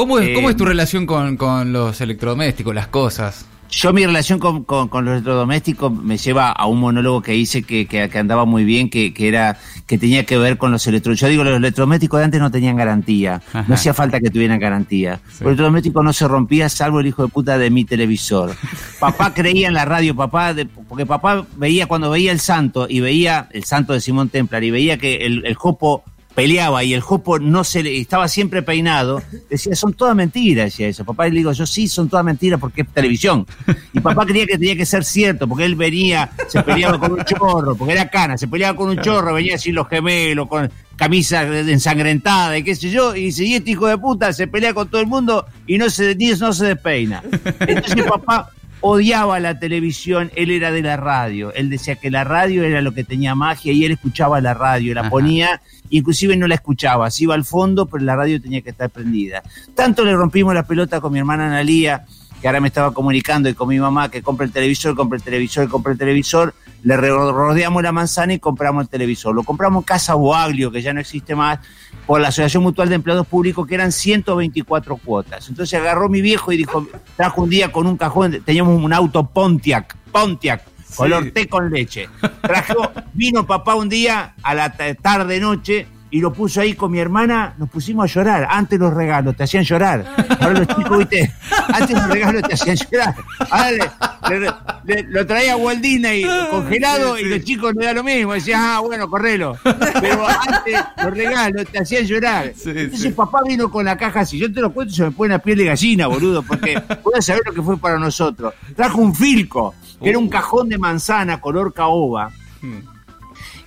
¿Cómo es, cómo es tu Eh, relación con, con los electrodomésticos, las cosas? Yo mi relación con, con, con los electrodomésticos me lleva a un monólogo que hice que, que, que andaba muy bien, que, que era que tenía que ver con los electrodomésticos. Yo digo, los electrodomésticos de antes no tenían garantía, Ajá. no hacía falta que tuvieran garantía. Sí. El electrodoméstico no se rompía salvo el hijo de puta de mi televisor. Papá creía en la radio, papá, de- porque papá veía cuando veía el santo y veía el santo de Simón Templar y veía que el, el jopo peleaba y el jopo no se le, estaba siempre peinado, decía, son todas mentiras, decía eso. Papá le digo, yo sí, son todas mentiras porque es televisión. Y papá creía que tenía que ser cierto, porque él venía, se peleaba con un chorro, porque era cana, se peleaba con un chorro, venía así los gemelos, con camisa ensangrentada y qué sé yo, y dice, y este hijo de puta se pelea con todo el mundo y no se, ni- no se despeina. Entonces papá odiaba la televisión, él era de la radio, él decía que la radio era lo que tenía magia y él escuchaba la radio, la Ajá. ponía, inclusive no la escuchaba, se iba al fondo, pero la radio tenía que estar prendida. Tanto le rompimos la pelota con mi hermana Analía, que ahora me estaba comunicando y con mi mamá que compra el televisor, compra el televisor, compra el televisor, le rodeamos la manzana y compramos el televisor. Lo compramos en Casa Boaglio, que ya no existe más, por la Asociación Mutual de Empleados Públicos, que eran 124 cuotas. Entonces agarró mi viejo y dijo, trajo un dís con un cajón, teníamos un auto Pontiac, Pontiac, color té con leche. Trajo, vino papá un día a la ta- tarde, noche, y lo puso ahí con mi hermana, nos pusimos a llorar. Antes los regalos te hacían llorar. Ahora los chicos, viste, antes los regalos te hacían llorar. Ahora le- le- le- lo traía Walt Disney congelado y los chicos le da lo mismo. Decían, ah, bueno, correlo. Pero antes los regalos te hacían llorar. Sí, Entonces papá vino con la caja así. Yo te lo cuento y se me pone la piel de gallina, boludo, porque puedes saber lo que fue para nosotros. Trajo un filco, que era un cajón de manzana color caoba. Hmm.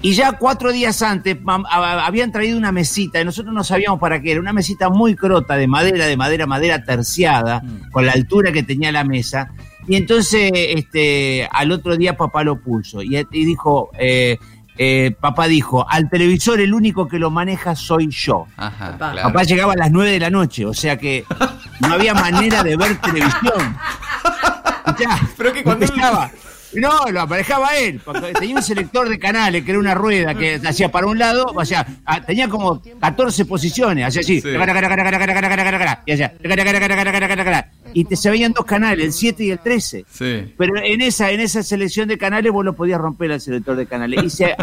Y ya cuatro días antes habían traído una mesita y nosotros no sabíamos para qué era. Una mesita muy crota de madera, de madera, madera terciada, Mm. con la altura que tenía la mesa. Y entonces este, al otro día papá lo puso y, y dijo, eh, eh, papá dijo, al televisor el único que lo maneja soy yo. Ajá, Papá. claro. Papá llegaba a las 9 de la noche, o sea que no había manera de ver televisión. Ya, Pero que cuando él- empezaba. No, lo aparejaba él, porque tenía un selector de canales que era una rueda que hacía para un lado, o sea, ah, tenía como 14 posiciones, hacía así, Sí. y hacía, y te se veían dos canales, el 7 y el 13. Sí. Pero en esa, en esa selección de canales vos lo podías romper el selector de canales. Y se,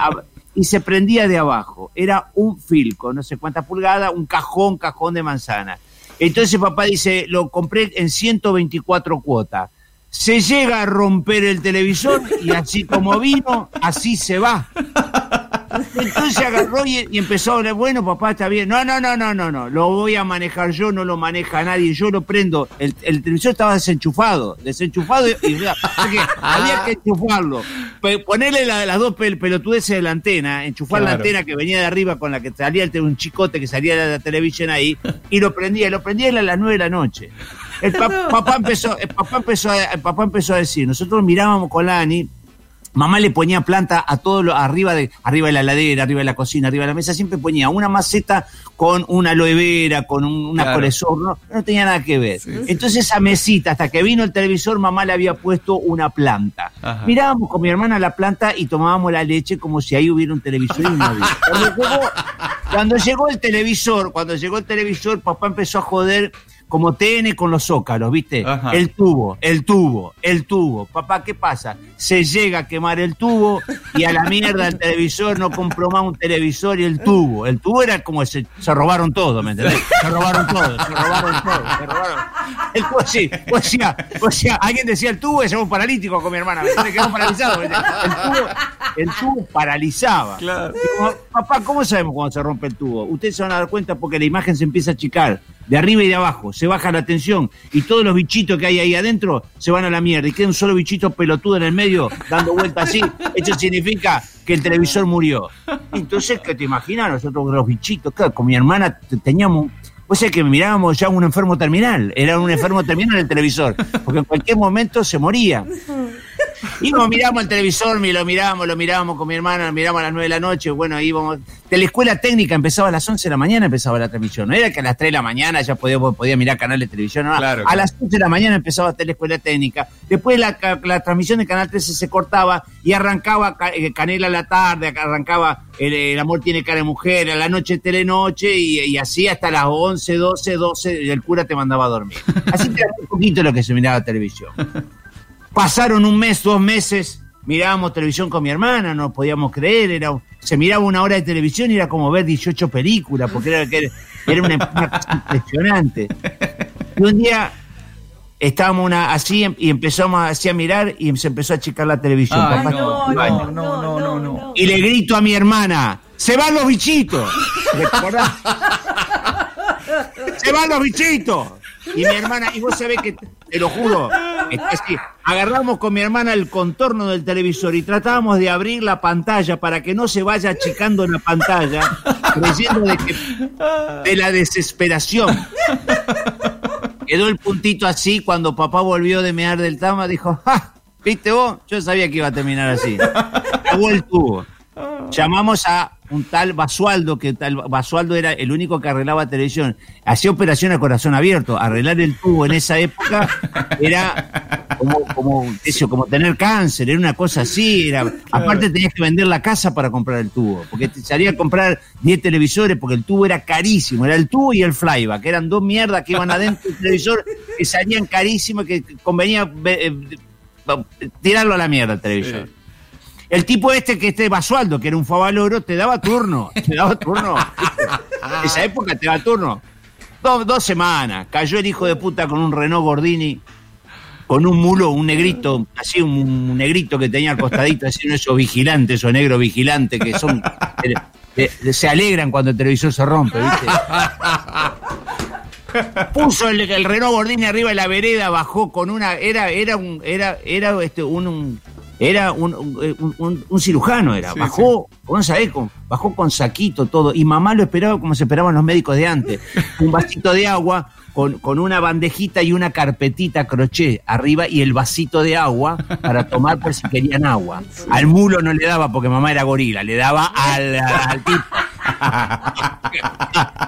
y se prendía de abajo. Era un filco, no sé cuántas pulgadas, un cajón, cajón de manzana. Entonces papá dice, lo compré en 124 cuotas. Se llega a romper el televisor y así como vino, así se va. Entonces agarró y, y empezó a hablar, bueno, papá, está bien. No, no, no, no, no, no. Lo voy a manejar yo, no lo maneja nadie. Yo lo prendo. El, el televisor estaba desenchufado, desenchufado y, había que enchufarlo. Ponerle la- las dos pel- pelotudeces de la antena, enchufar la antena que venía de arriba con la que salía el, un chicote que salía de la televisión ahí, y lo prendía, y lo prendía a las nueve de la noche. El pa- papá empezó, el papá empezó, a, el papá empezó a decir, nosotros mirábamos con la Ani, Mamá le ponía planta a todo lo arriba de arriba de la ladera, arriba de la cocina, arriba de la mesa, siempre ponía una maceta con una aloe vera, con un, una Claro. colesor, no, no tenía nada que ver. Sí, sí. Entonces esa mesita, hasta que vino el televisor, mamá le había puesto una planta. Ajá. Mirábamos con mi hermana la planta y tomábamos la leche como si ahí hubiera un televisor y no había. Cuando llegó, cuando llegó el televisor, cuando llegó el televisor, papá empezó a joder como TN con los zócalos, ¿viste? Ajá. El tubo, el tubo, el tubo. Papá, ¿qué pasa? Se llega a quemar el tubo y a la mierda el televisor, no compró más un televisor y el tubo. El tubo era como se, se robaron todo, ¿me entendés? Se robaron todo, se robaron todo, se robaron. El tubo, sí, o sea, o sea, alguien decía el tubo y se un paralítico con mi hermana, ¿me entendés? Quedó paralizado. ¿me entendés? El tubo, el tubo paralizaba. Claro. Papá, ¿cómo sabemos cuando se rompe el tubo? Ustedes se van a dar cuenta porque la imagen se empieza a achicar, de arriba y de abajo, se baja la tensión y todos los bichitos que hay ahí adentro se van a la mierda y queda un solo bichito pelotudo en el medio dando vueltas así. Eso significa que el televisor murió. Entonces, ¿qué te imaginas? Nosotros los bichitos, claro, con mi hermana te- teníamos... O sea que mirábamos ya un enfermo terminal, era un enfermo terminal el televisor, porque en cualquier momento se moría. Íbamos, mirábamos el televisor, lo mirábamos, lo mirábamos con mi hermana, lo mirábamos a las 9 de la noche, bueno, íbamos. De la escuela técnica empezaba a las 11 de la mañana, empezaba la transmisión. No era que a las 3 de la mañana ya podía, podía mirar canales de televisión, no, Claro, a claro. las 11 de la mañana empezaba la escuela técnica. Después la, la transmisión de Canal 13 se cortaba y arrancaba Ca- eh, Canela a la tarde, arrancaba el, el Amor tiene cara de mujer, a la noche Telenoche y, y así hasta las 11, 12, 12 y el cura te mandaba a dormir. Así que era un poquito lo que se miraba televisión. Pasaron un mes, dos meses, mirábamos televisión con mi hermana, no podíamos creer, era, se miraba una hora de televisión y era como ver 18 películas, porque era, era, era una, una cosa impresionante. Y un día estábamos una, así em- y empezamos así a mirar y se empezó a achicar la televisión. Ay, Papá no, no, no, no, no, no. Y le grito a mi hermana, ¡se van los bichitos! ¿Recordás? ¡Se van los bichitos! Y mi hermana, y vos sabés que, te lo juro, es así, agarramos con mi hermana el contorno del televisor y tratábamos de abrir la pantalla para que no se vaya achicando la pantalla, creyendo de la desesperación. Quedó el puntito así cuando papá volvió de mear del tama, dijo, ¡ja! ¿Viste vos? Yo sabía que iba a terminar así. Acabó el tubo. Llamamos a un tal Basualdo, que tal Basualdo era el único que arreglaba televisión. Hacía operación a corazón abierto. Arreglar el tubo en esa época era como, como, eso, como tener cáncer, era una cosa así. Era, aparte tenías que vender la casa para comprar el tubo, porque te salía a comprar 10 televisores porque el tubo era carísimo. Era el tubo y el flyback, eran dos mierdas que iban adentro del televisor que salían carísimos, que convenía eh, eh, tirarlo a la mierda el televisor. Sí. El tipo este que este Basualdo, que era un favaloro, te daba turno. Te daba turno. En esa época te daba turno. Do- dos semanas. Cayó el hijo de puta con un Renault Gordini, con un mulo, un negrito, así un, un negrito que tenía al costadito, así uno de esos vigilantes, esos negros vigilantes que son. eh, eh, se alegran cuando el televisor se rompe, ¿viste? Puso el, el Renault Gordini arriba de la vereda, bajó con una. Era, era un, era, era este, un, un- era un, un- un- un cirujano, era. Sí, bajó, no sabés, con, bajó con saquito todo. Y mamá lo esperaba como se esperaban los médicos de antes. Un vasito de agua con, con una bandejita y una carpetita crochet arriba y el vasito de agua para tomar por si querían agua. Al mulo no le daba porque mamá era gorila, le daba al, al tipo.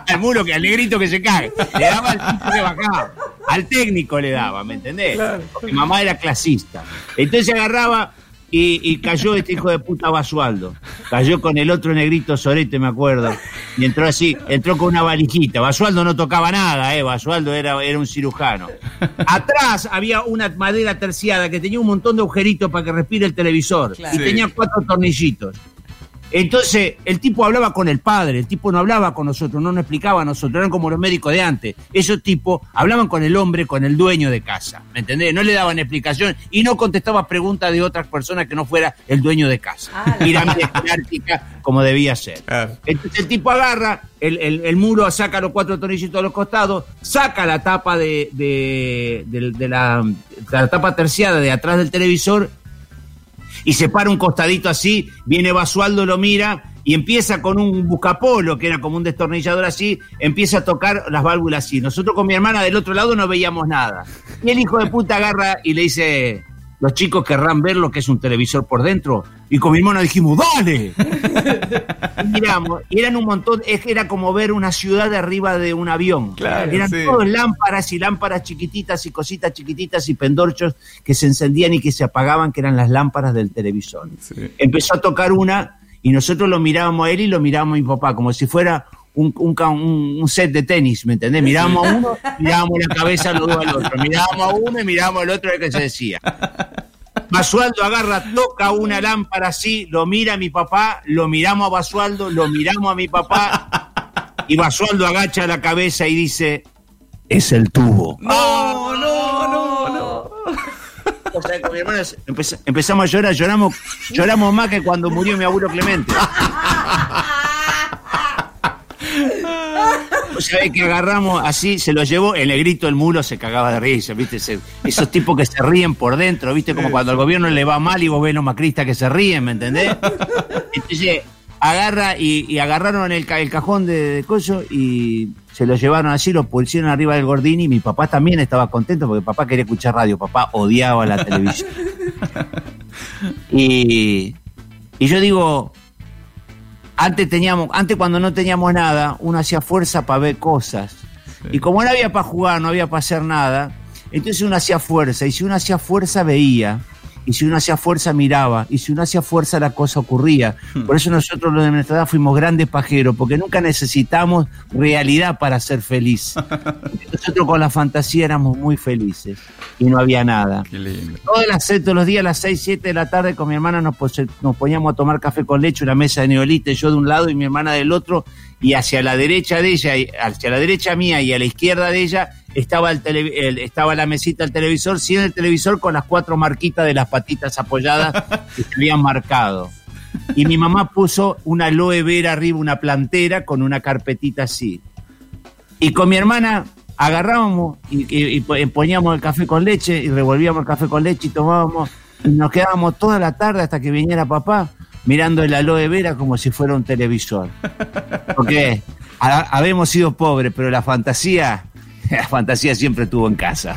al mulo, que al negrito que se cae. Le daba al tipo que bajaba. Al técnico le daba, ¿me entendés? Porque mamá era clasista. Entonces agarraba y, y cayó este hijo de puta Basualdo. Cayó con el otro negrito Sorete, me acuerdo. Y entró así, entró con una valijita. Basualdo no tocaba nada, ¿eh? Basualdo era, era un cirujano. Atrás había una madera terciada que tenía un montón de agujeritos para que respire el televisor. Claro. Y Sí. tenía cuatro tornillitos. Entonces, el tipo hablaba con el padre, el tipo no hablaba con nosotros, no nos explicaba a nosotros, eran como los médicos de antes. Esos tipos hablaban con el hombre, con el dueño de casa, ¿me entendés? No le daban explicación y no contestaba preguntas de otras personas que no fuera el dueño de casa. Ah, Pirámide jerárquica como debía ser. Claro. Entonces el tipo agarra, el, el, el muro saca los cuatro tornillitos a los costados, saca la tapa de, de, de- de la, de la tapa terciada de atrás del televisor y se para un costadito así, viene Basualdo, lo mira y empieza con un buscapolo, que era como un destornillador así, empieza a tocar las válvulas así. Nosotros con mi hermana del otro lado no veíamos nada. Y el hijo de puta agarra y le dice, los chicos querrán ver lo que es un televisor por dentro. Y con mi hermana dijimos, ¡dale! Y miramos, y eran un montón, es que era como ver una ciudad de arriba de un avión. Claro, eran sí. todos lámparas y lámparas chiquititas y cositas chiquititas y pendorchos que se encendían y que se apagaban, que eran las lámparas del televisor. Sí. Empezó a tocar una y nosotros lo mirábamos a él y lo mirábamos a mi papá, como si fuera un, set de tenis, ¿me entendés? Mirábamos a uno, mirábamos la cabeza los dos al otro, mirábamos a uno y mirábamos al otro a ver qué se decía. Basualdo agarra, toca una lámpara así, lo mira a mi papá, lo miramos a Basualdo, lo miramos a mi papá, y Basualdo agacha la cabeza y dice, es el tubo. No, no, no, no. O sea, con mi hermana empez- empezamos a llorar, lloramos, lloramos más que cuando murió mi abuelo Clemente. Sea, que agarramos así, se lo llevó, el negrito, el mulo se cagaba de risa, ¿viste? Se- esos tipos que se ríen por dentro, ¿viste? Como cuando al gobierno le va mal y vos ves los macristas que se ríen, ¿me entendés? Entonces, agarra y, y agarraron el, ca- el cajón de, de coso y se lo llevaron así, lo pusieron arriba del Gordini y mi papá también estaba contento porque papá quería escuchar radio, papá odiaba la televisión. Y, y yo digo, antes teníamos, antes cuando no teníamos nada, uno hacía fuerza para ver cosas. Y como no había para jugar, no había para hacer nada, entonces uno hacía fuerza. Y si uno hacía fuerza, veía. Y si uno hacía fuerza, miraba. Y si uno hacía fuerza, la cosa ocurría. Por eso nosotros los de nuestra edad fuimos grandes pajeros, porque nunca necesitamos realidad para ser feliz. Nosotros con la fantasía éramos muy felices y no había nada. Todas las, todos los días a las 6, 7 de la tarde con mi hermana nos, poníamos a tomar café con leche, una mesa de neolite, yo de un lado y mi hermana del otro, y hacia la derecha de ella, y hacia la derecha mía y a la izquierda de ella estaba, el tele- el- estaba la mesita del televisor, sí en el televisor con las cuatro marquitas de las patitas apoyadas que se habían marcado. Y mi mamá puso una aloe vera arriba, una plantera con una carpetita así. Y con mi hermana agarrábamos y, y- y po- poníamos el café con leche y revolvíamos el café con leche y tomábamos. Y nos quedábamos toda la tarde hasta que viniera papá mirando el aloe vera como si fuera un televisor. Porque ha- habemos sido pobres, pero la fantasía, la fantasía siempre estuvo en casa.